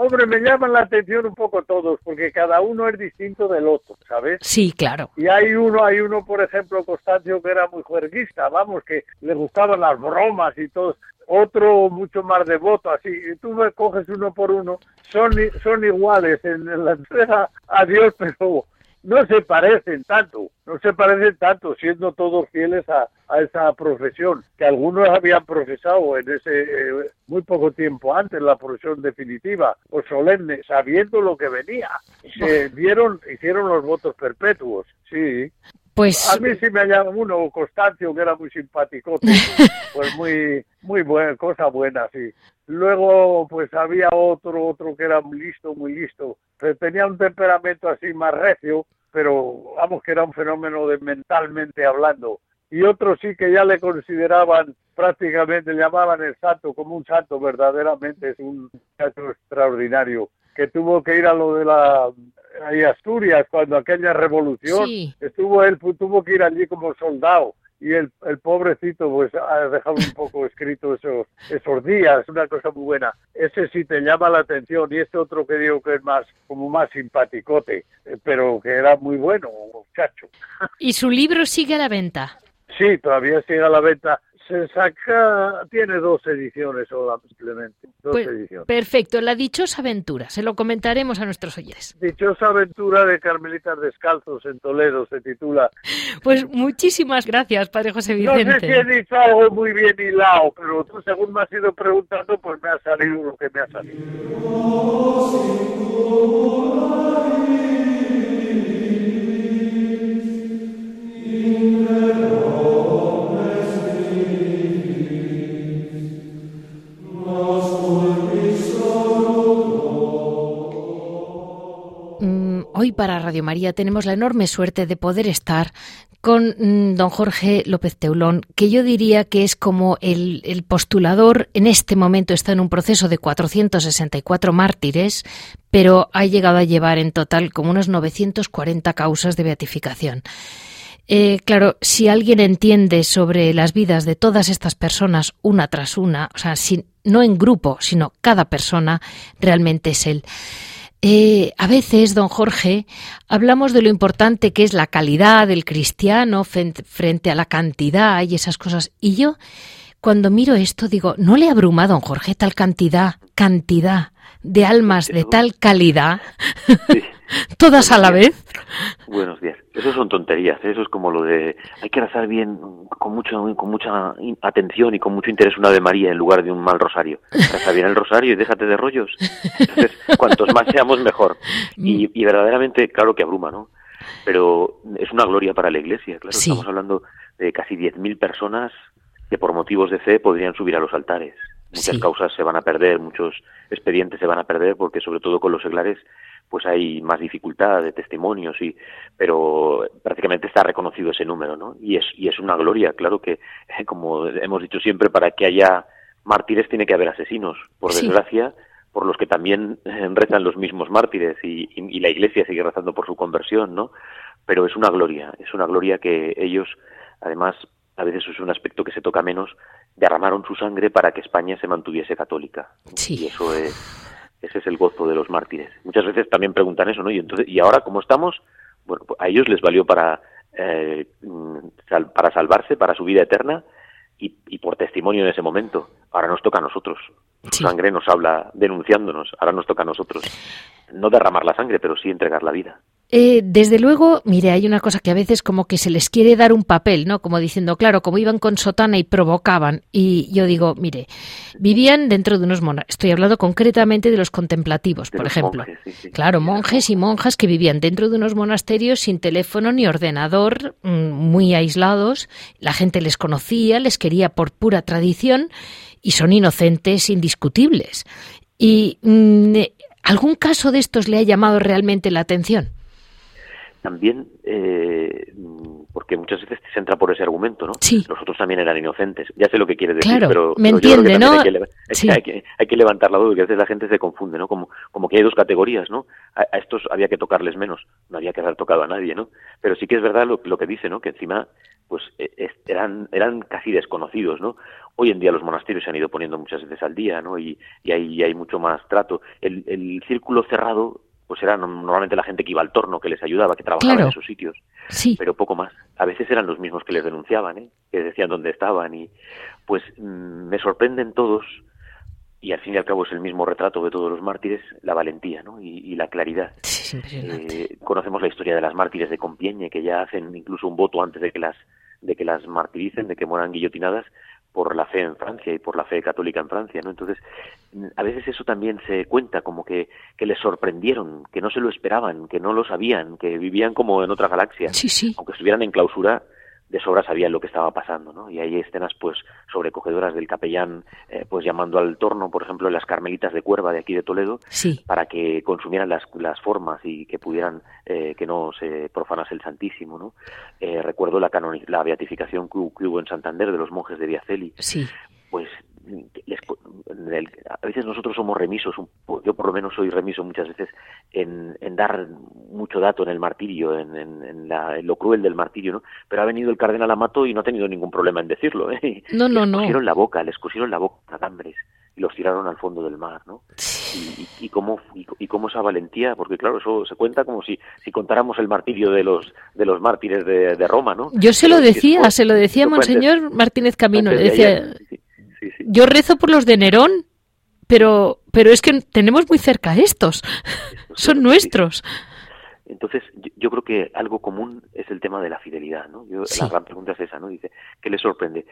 Hombre, me llaman la atención un poco todos, porque cada uno es distinto del otro, ¿sabes? Sí, claro. Y hay uno, hay uno, por ejemplo, Constancio, que era muy juerguista, vamos, que le gustaban las bromas y todo. Otro mucho más devoto, así. Y tú me coges uno por uno, son, son iguales en, en la entrega a Dios, pero no se parecen tanto, no se parecen tanto, siendo todos fieles a, a esa profesión, que algunos habían profesado en ese eh, muy poco tiempo antes, la profesión definitiva o solemne, sabiendo lo que venía. Se dieron, hicieron los votos perpetuos, sí. Pues A mí sí me llama uno, Constancio, que era muy simpático, pues muy, muy buena, cosa buena, sí. Luego, pues había otro, otro que era muy listo, muy listo, pero tenía un temperamento así más recio, pero vamos que era un fenómeno de mentalmente hablando. Y otro sí que ya le consideraban prácticamente, le llamaban el santo, como un santo verdaderamente, es un santo extraordinario, que tuvo que ir a lo de la ahí Asturias, cuando aquella revolución, Sí. estuvo él, fu- tuvo que ir allí como soldado y el, el pobrecito pues ha dejado un poco escrito esos, esos días, una cosa muy buena. Ese sí te llama la atención y este otro que digo que es más, como más simpaticote, eh, pero que era muy bueno, muchacho. y su libro sigue a la venta. Sí, todavía sigue a la venta. Se saca, tiene dos ediciones sola, simplemente, dos Pues, ediciones. perfecto, la dichosa aventura. Se lo comentaremos a nuestros oyentes. Dichosa aventura de Carmelitas Descalzos en Toledo se titula Pues muchísimas gracias, Padre José No sé si he Vicente. dicho algo muy bien hilado, pero tú según me has ido preguntando, pues me ha salido lo que me ha salido. Para Radio María tenemos la enorme suerte de poder estar con mm, don Jorge López Teulón, que yo diría que es como el, postulador, en este momento está en un proceso de 464 mártires, pero ha llegado a llevar en total como unos 940 causas de beatificación. Eh, claro, si alguien entiende sobre las vidas de todas estas personas una tras una, o sea, sin- no en grupo, sino cada persona, realmente es él. Eh, a veces, don Jorge, hablamos de lo importante que es la calidad del cristiano frente a la cantidad y esas cosas. Y yo, cuando miro esto, digo, ¿no le abruma, don Jorge, tal cantidad, cantidad de almas de tal calidad, Sí. todas a la vez? Buenos días. Eso son tonterías. ¿eh? Eso es como lo de hay que rezar bien, con mucho, con mucha atención y con mucho interés una de María en lugar de un mal rosario. Reza bien el rosario y déjate de rollos. Entonces, cuantos más seamos mejor. Y, y verdaderamente, claro que abruma, ¿no? Pero es una gloria para la Iglesia. Claro, Sí. estamos hablando de casi 10.000 personas que por motivos de fe podrían subir a los altares. Muchas Sí. causas se van a perder, muchos expedientes se van a perder porque sobre todo con los seglares pues hay más dificultad de testimonios y pero prácticamente está reconocido ese número no y es y es una gloria claro que como hemos dicho siempre para que haya mártires tiene que haber asesinos por Sí. desgracia por los que también eh, rezan los mismos mártires y, y- y la iglesia sigue rezando por su conversión no pero es una gloria es una gloria que ellos además a veces es un aspecto que se toca menos derramaron su sangre para que España se mantuviese católica Sí. y eso es ese es el gozo de los mártires. Muchas veces también preguntan eso, ¿no? Y entonces, ¿y ahora cómo estamos? Bueno, pues a ellos les valió para eh, sal- para salvarse, para su vida eterna y, y por testimonio en ese momento. Ahora nos toca a nosotros. Su Sí. sangre nos habla denunciándonos. Ahora nos toca a nosotros no derramar la sangre, pero sí entregar la vida. Eh, desde luego, mire, hay una cosa que a veces como que se les quiere dar un papel, ¿no? Como diciendo, claro, como iban con sotana y provocaban. Y yo digo, mire, vivían dentro de unos monasterios. Estoy hablando concretamente de los contemplativos, por ejemplo. Claro, monjes y monjas que vivían dentro de unos monasterios sin teléfono ni ordenador, mm, muy aislados. La gente les conocía, les quería por pura tradición y son inocentes indiscutibles. ¿Y mm, algún caso de estos le ha llamado realmente la atención? También, eh, porque muchas veces se entra por ese argumento, ¿no? Sí. Los otros también eran inocentes. Ya sé lo que quiere decir, claro, pero, me pero yo creo que entiende, ¿no? Hay que, Sí. hay, que, hay que levantar la duda, porque a veces la gente se confunde, ¿no? Como, como que hay dos categorías, ¿no? A, a estos había que tocarles menos, no había que haber tocado a nadie, ¿no? Pero sí que es verdad lo, lo que dice, ¿no? Que encima, pues, eh, eran, eran casi desconocidos, ¿no? Hoy en día los monasterios se han ido poniendo muchas veces al día, ¿no? Y, y hay, hay mucho más trato. El, el círculo cerrado, pues era normalmente la gente que iba al torno, que les ayudaba, que trabajaba Claro. en esos sitios Sí. pero poco más. A veces eran los mismos que les denunciaban, ¿eh? que decían dónde estaban y pues mm, me sorprenden todos y al fin y al cabo es el mismo retrato de todos los mártires, la valentía ¿no? y, y la claridad. Sí. Eh, conocemos la historia de las mártires de Compiègne que ya hacen incluso un voto antes de que las de que las martiricen, de que mueran guillotinadas por la fe en Francia y por la fe católica en Francia, ¿no? Entonces, a veces eso también se cuenta como que, que les sorprendieron, que no se lo esperaban, que no lo sabían, que vivían como en otra galaxia Sí, sí. aunque estuvieran en clausura, de sobra sabían lo que estaba pasando, ¿no? Y hay escenas, pues, sobrecogedoras del capellán, eh, pues, llamando al torno, por ejemplo, en las Carmelitas de Cuerva de aquí de Toledo, Sí. para que consumieran las, las formas y que pudieran, eh, que no se profanase el Santísimo, ¿no? Eh, recuerdo la, la beatificación que hubo en Santander de los monjes de Viaceli, Sí. pues les- el- a veces nosotros somos remisos, yo por lo menos soy remiso muchas veces en, en dar mucho dato en el martirio, en, en- la- en lo cruel del martirio, ¿no? Pero ha venido el cardenal Amato y no ha tenido ningún problema en decirlo, ¿eh? No, no, les no. cosieron la boca, les cosieron la boca a calambres y los tiraron al fondo del mar, ¿no? Y, y, y cómo y, y cómo esa valentía porque claro eso se cuenta como si si contáramos el martirio de los de los mártires de, de Roma no Yo se lo decía, se lo decía Monseñor Martínez Camino. Le decía, sí, sí. yo rezo por los de Nerón, pero, pero es que tenemos muy cerca a estos. Son Sí. nuestros. Entonces, yo, yo creo que algo común es el tema de la fidelidad, ¿no? Yo, Sí. La gran pregunta es esa, ¿no? Dice, ¿qué les sorprende?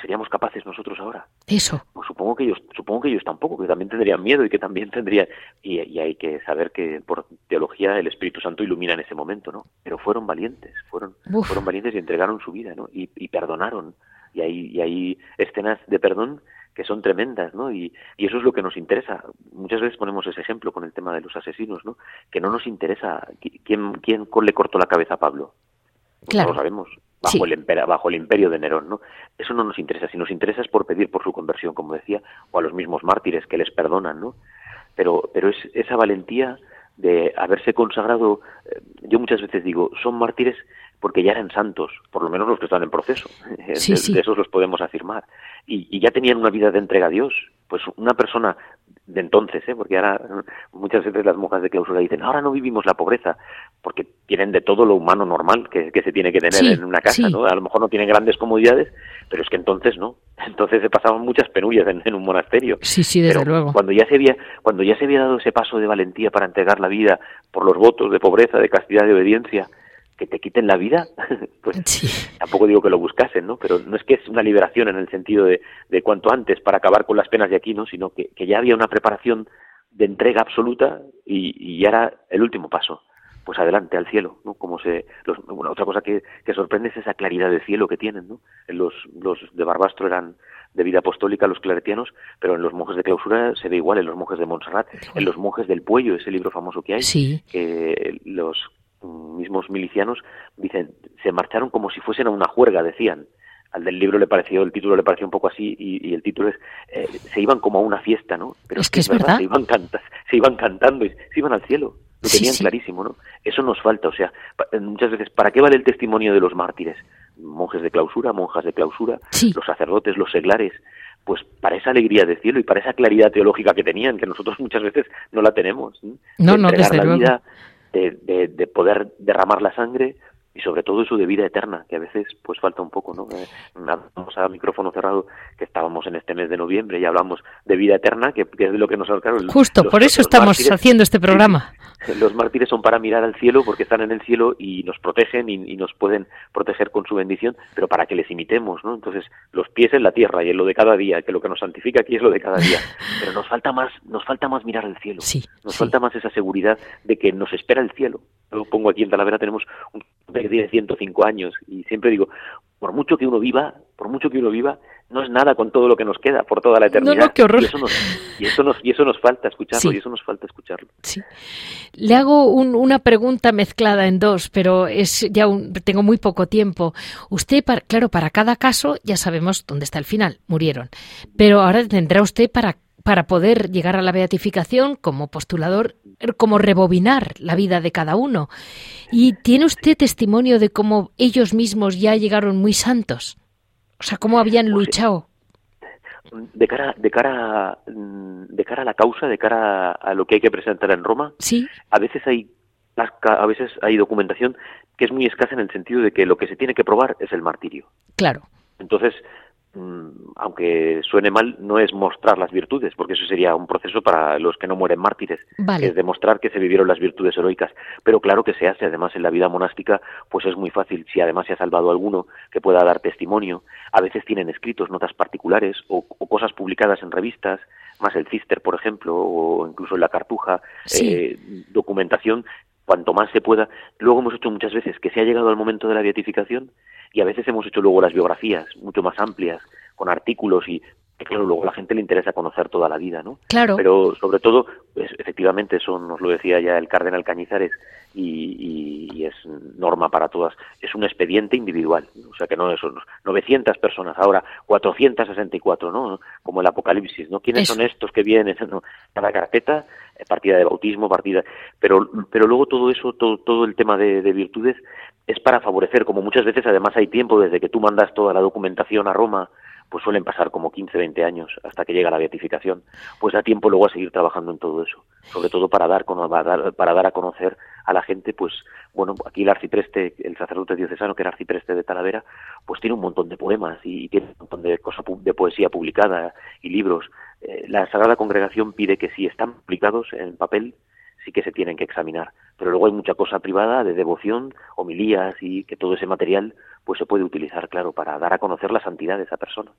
¿Seríamos capaces nosotros ahora? Eso. Pues supongo que ellos, supongo que ellos tampoco, que también tendrían miedo y que también tendrían, y, y hay que saber que por teología el Espíritu Santo ilumina en ese momento, ¿no? Pero fueron valientes, fueron, Uf. fueron valientes y entregaron su vida, ¿no? Y, y perdonaron. Y hay, y hay escenas de perdón que son tremendas, ¿no? Y, y eso es lo que nos interesa. Muchas veces ponemos ese ejemplo con el tema de los asesinos, ¿no? Que no nos interesa qui- quién, quién le cortó la cabeza a Pablo. Pues Claro. No lo sabemos. Bajo, Sí. el impera- bajo el imperio de Nerón, ¿no? Eso no nos interesa. Si nos interesa es por pedir por su conversión, como decía, o a los mismos mártires que les perdonan, ¿no? Pero, pero es esa valentía de haberse consagrado, eh, yo muchas veces digo, son mártires porque ya eran santos, por lo menos los que están en proceso, Sí, de, sí. de esos los podemos afirmar, y, y ya tenían una vida de entrega a Dios, pues una persona de entonces, ¿eh? porque ahora muchas veces las monjas de clausura dicen, ahora no vivimos la pobreza, porque tienen de todo lo humano normal que, que se tiene que tener Sí, en una casa. ¿no? A lo mejor no tienen grandes comodidades, pero es que entonces no, entonces se pasaban muchas penurias en, en un monasterio. Sí, sí, desde Pero luego. Cuando ya se había, cuando ya se había dado ese paso de valentía para entregar la vida por los votos de pobreza, de castidad, de obediencia, que te quiten la vida, pues Sí. tampoco digo que lo buscasen, ¿no? Pero no es que es una liberación en el sentido de, de cuanto antes para acabar con las penas de aquí, ¿no? Sino que, que ya había una preparación de entrega absoluta y, y era el último paso. Pues adelante, al cielo, ¿no? Como se, los, bueno, otra cosa que, que sorprende es esa claridad del cielo que tienen, ¿no? Los, los de Barbastro eran de vida apostólica los claretianos, pero en los monjes de clausura se ve igual, en los monjes de Montserrat, en los monjes del Puello, ese libro famoso que hay, Sí. que los mismos milicianos dicen se marcharon como si fuesen a una juerga decían al del libro le pareció el título le pareció un poco así y, y el título es eh, se iban como a una fiesta no pero Es que es verdad. se iban canta, se iban cantando y se iban al cielo lo Sí, tenían sí. clarísimo no eso nos falta o sea eh, muchas veces para qué vale el testimonio de los mártires monjes de clausura monjas de clausura Sí. los sacerdotes los seglares pues para esa alegría del cielo y para esa claridad teológica que tenían que nosotros muchas veces no la tenemos ¿eh? No, De no, desde la luego. vida, de, de, de poder derramar la sangre y sobre todo eso de vida eterna, que a veces pues falta un poco, ¿no? Eh, Hablamos a micrófono cerrado que estábamos en este mes de noviembre y hablamos de vida eterna, que, que es de lo que nos claro, Justo, los- por eso estamos mártires- haciendo este programa. Los mártires son para mirar al cielo porque están en el cielo y nos protegen y, nos pueden proteger con su bendición, pero para que les imitemos, ¿no? Entonces, los pies en la tierra y en lo de cada día, que lo que nos santifica aquí es lo de cada día. Pero nos falta más, nos falta más mirar al cielo. Sí, nos falta más esa seguridad de que nos espera el cielo. Yo pongo aquí en Talavera tenemos un que tiene 105 años y siempre digo, por mucho que uno viva, por mucho que uno viva, no es nada con todo lo que nos queda por toda la eternidad. No, no, qué horror. Y eso nos, y eso nos, y eso nos falta escucharlo, y eso nos falta escucharlo. Sí. Le hago una pregunta mezclada en dos, pero es ya tengo muy poco tiempo. Usted, claro, para cada caso ya sabemos dónde está el final, murieron. Pero ahora tendrá usted para para poder llegar a la beatificación como postulador, como rebobinar la vida de cada uno. ¿Y tiene usted testimonio de cómo ellos mismos ya llegaron muy santos? O sea, cómo habían pues luchado. De cara, de cara, de cara a la causa, de cara a lo que hay que presentar en Roma, sí. a veces hay a veces hay documentación que es muy escasa en el sentido de que lo que se tiene que probar es el martirio. Claro. Entonces, Mm, aunque suene mal, no es mostrar las virtudes, porque eso sería un proceso para los que no mueren mártires, es demostrar que se vivieron las virtudes heroicas. Pero claro que se hace, además en la vida monástica, pues es muy fácil, si además se ha salvado alguno que pueda dar testimonio. A veces tienen escritos, notas particulares o, cosas publicadas en revistas, más el Cister, por ejemplo, o incluso en la Cartuja, eh, documentación cuanto más se pueda. Luego hemos hecho muchas veces que se ha llegado al momento de la beatificación y a veces hemos hecho luego las biografías mucho más amplias, con artículos y que claro, luego a la gente le interesa conocer toda la vida, ¿no? Claro. Pero sobre todo, pues, efectivamente, eso nos lo decía ya el cardenal Cañizares y, y, es norma para todas, es un expediente individual, o sea que no son 900 personas, ahora 464, ¿no? Como el Apocalipsis, ¿no? ¿Quiénes son estos que vienen? Cada carpeta partida de bautismo, partida, pero, pero luego todo eso, todo, todo el tema de, virtudes es para favorecer, como muchas veces además hay tiempo desde que tú mandas toda la documentación a Roma, pues suelen pasar como 15, 20 años hasta que llega la beatificación, pues da tiempo luego a seguir trabajando en todo eso, sobre todo para dar, para dar a conocer a la gente, pues bueno, aquí el arcipreste, el sacerdote diocesano que era arcipreste de Talavera, pues tiene un montón de poemas y, tiene un montón de cosas de poesía publicada y libros. Eh, la Sagrada Congregación pide que si están publicados en papel, sí que se tienen que examinar. Pero luego hay mucha cosa privada de devoción, homilías y que todo ese material pues se puede utilizar, claro, para dar a conocer la santidad de esa persona.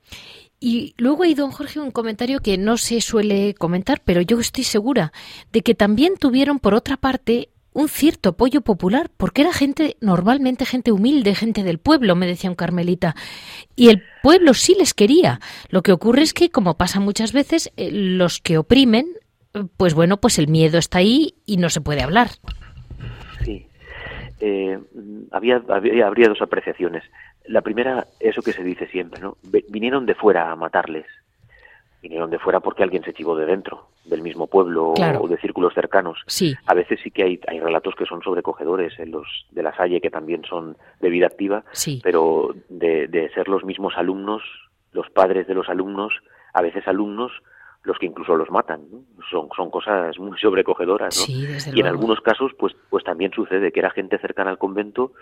Y luego hay, don Jorge, un comentario que no se suele comentar, pero yo estoy segura de que también tuvieron, por otra parte, un cierto apoyo popular, porque era gente, normalmente gente humilde, gente del pueblo, me decía un carmelita, y el pueblo sí les quería. Lo que ocurre es que, como pasa muchas veces, eh, los que oprimen, pues bueno, pues el miedo está ahí y no se puede hablar. Sí. Eh, había, había, habría dos apreciaciones. La primera, eso que se dice siempre, ¿no? Vinieron de fuera a matarles vinieron de fuera porque alguien se chivó de dentro, del mismo pueblo o de círculos cercanos. Sí. A veces sí que hay, hay relatos que son sobrecogedores, en los de la Salle que también son de vida activa, sí. pero de, de ser los mismos alumnos, los padres de los alumnos, a veces alumnos, los que incluso los matan. Son, son cosas muy sobrecogedoras. y en algunos casos, pues, pues también sucede que era gente cercana al convento,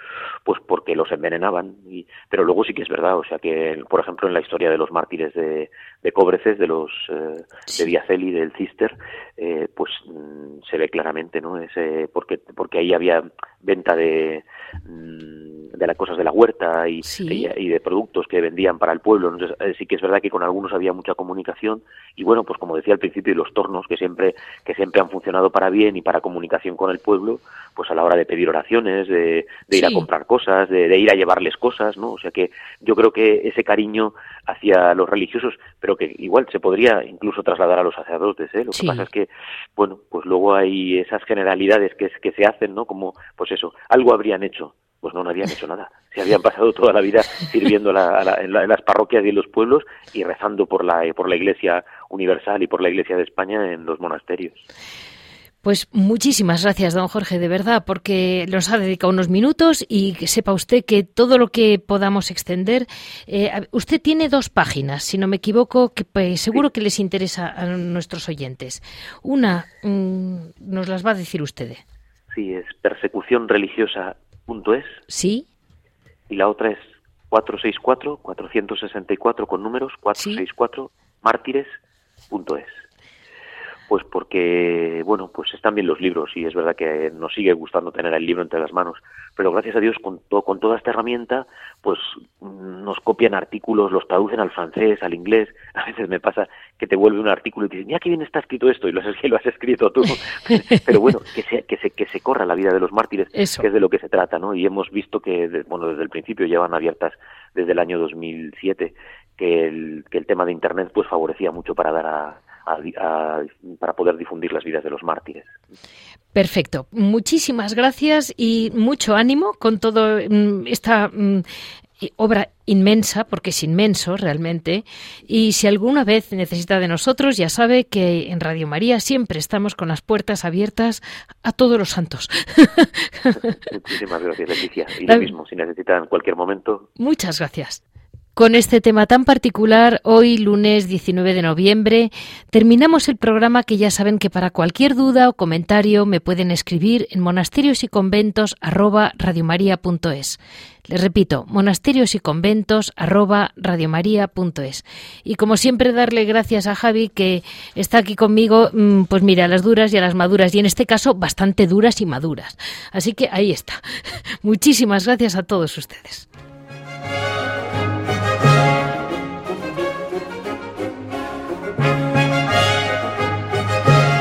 pues porque los envenenaban. Y, pero luego sí que es verdad, o sea que, por ejemplo, en la historia de los mártires de, de Cobreces, de los eh, de Diaceli, del Cister, eh, pues mm, se ve claramente, ¿no? Ese, porque, porque ahí había venta de, mm, de las cosas de la huerta y, y, de productos que vendían para el pueblo. Entonces, eh, sí que es verdad que con algunos había mucha comunicación y bueno, pues como decía al principio, los tornos que siempre, que siempre han funcionado para bien y para comunicación con el pueblo, pues a la hora de pedir oraciones, de, ir a comprar cosas, de, ir a llevarles cosas, ¿no? O sea que yo creo que ese cariño hacia los religiosos, pero que igual se podría incluso trasladar a los sacerdotes, ¿eh? Lo que pasa es que, bueno, pues luego hay esas generalidades que, que se hacen, ¿no? Como, pues eso, algo habrían hecho, pues no, no habían hecho nada. Se habían pasado toda la vida sirviendo en, las parroquias y en los pueblos y rezando por la, por la Iglesia Universal y por la Iglesia de España en los monasterios. Pues muchísimas gracias, don Jorge, de verdad, porque nos ha dedicado unos minutos y que sepa usted que todo lo que podamos extender. Eh, usted tiene dos páginas, si no me equivoco, que pues, seguro que les interesa a nuestros oyentes. Una mm, nos las va a decir usted. Sí, es persecucionreligiosa.es. Sí. Y la otra es 464, 464 con números, 464 mártires.es. Pues porque, bueno, pues están bien los libros y es verdad que nos sigue gustando tener el libro entre las manos, pero gracias a Dios con, con toda esta herramienta, pues nos copian artículos, los traducen al francés, al inglés. A veces me pasa que te vuelve un artículo y te dicen, mira qué bien está escrito esto y lo has, lo has escrito tú. pero bueno, que se, que, se, que se corra la vida de los mártires, que es de lo que se trata, ¿no? Y hemos visto que, bueno, desde el principio llevan abiertas desde el año 2007 que el, que el tema de Internet pues favorecía mucho para dar a, para poder difundir las vidas de los mártires. Perfecto. Muchísimas gracias y mucho ánimo con toda mm, esta mm, obra inmensa, porque es inmenso realmente, y si alguna vez necesita de nosotros, ya sabe que en Radio María siempre estamos con las puertas abiertas a todos los santos. Muchísimas gracias, Leticia. Y lo mismo, si necesita en cualquier momento. Muchas gracias. Con este tema tan particular, hoy lunes 19 de noviembre, terminamos el programa que ya saben que para cualquier duda o comentario me pueden escribir en monasterios y conventos Les repito, monasterios y conventos Y como siempre, darle gracias a Javi que está aquí conmigo, mm, pues mira, a las duras y a las maduras, y en este caso bastante duras y maduras. Así que ahí está. Muchísimas gracias a todos ustedes.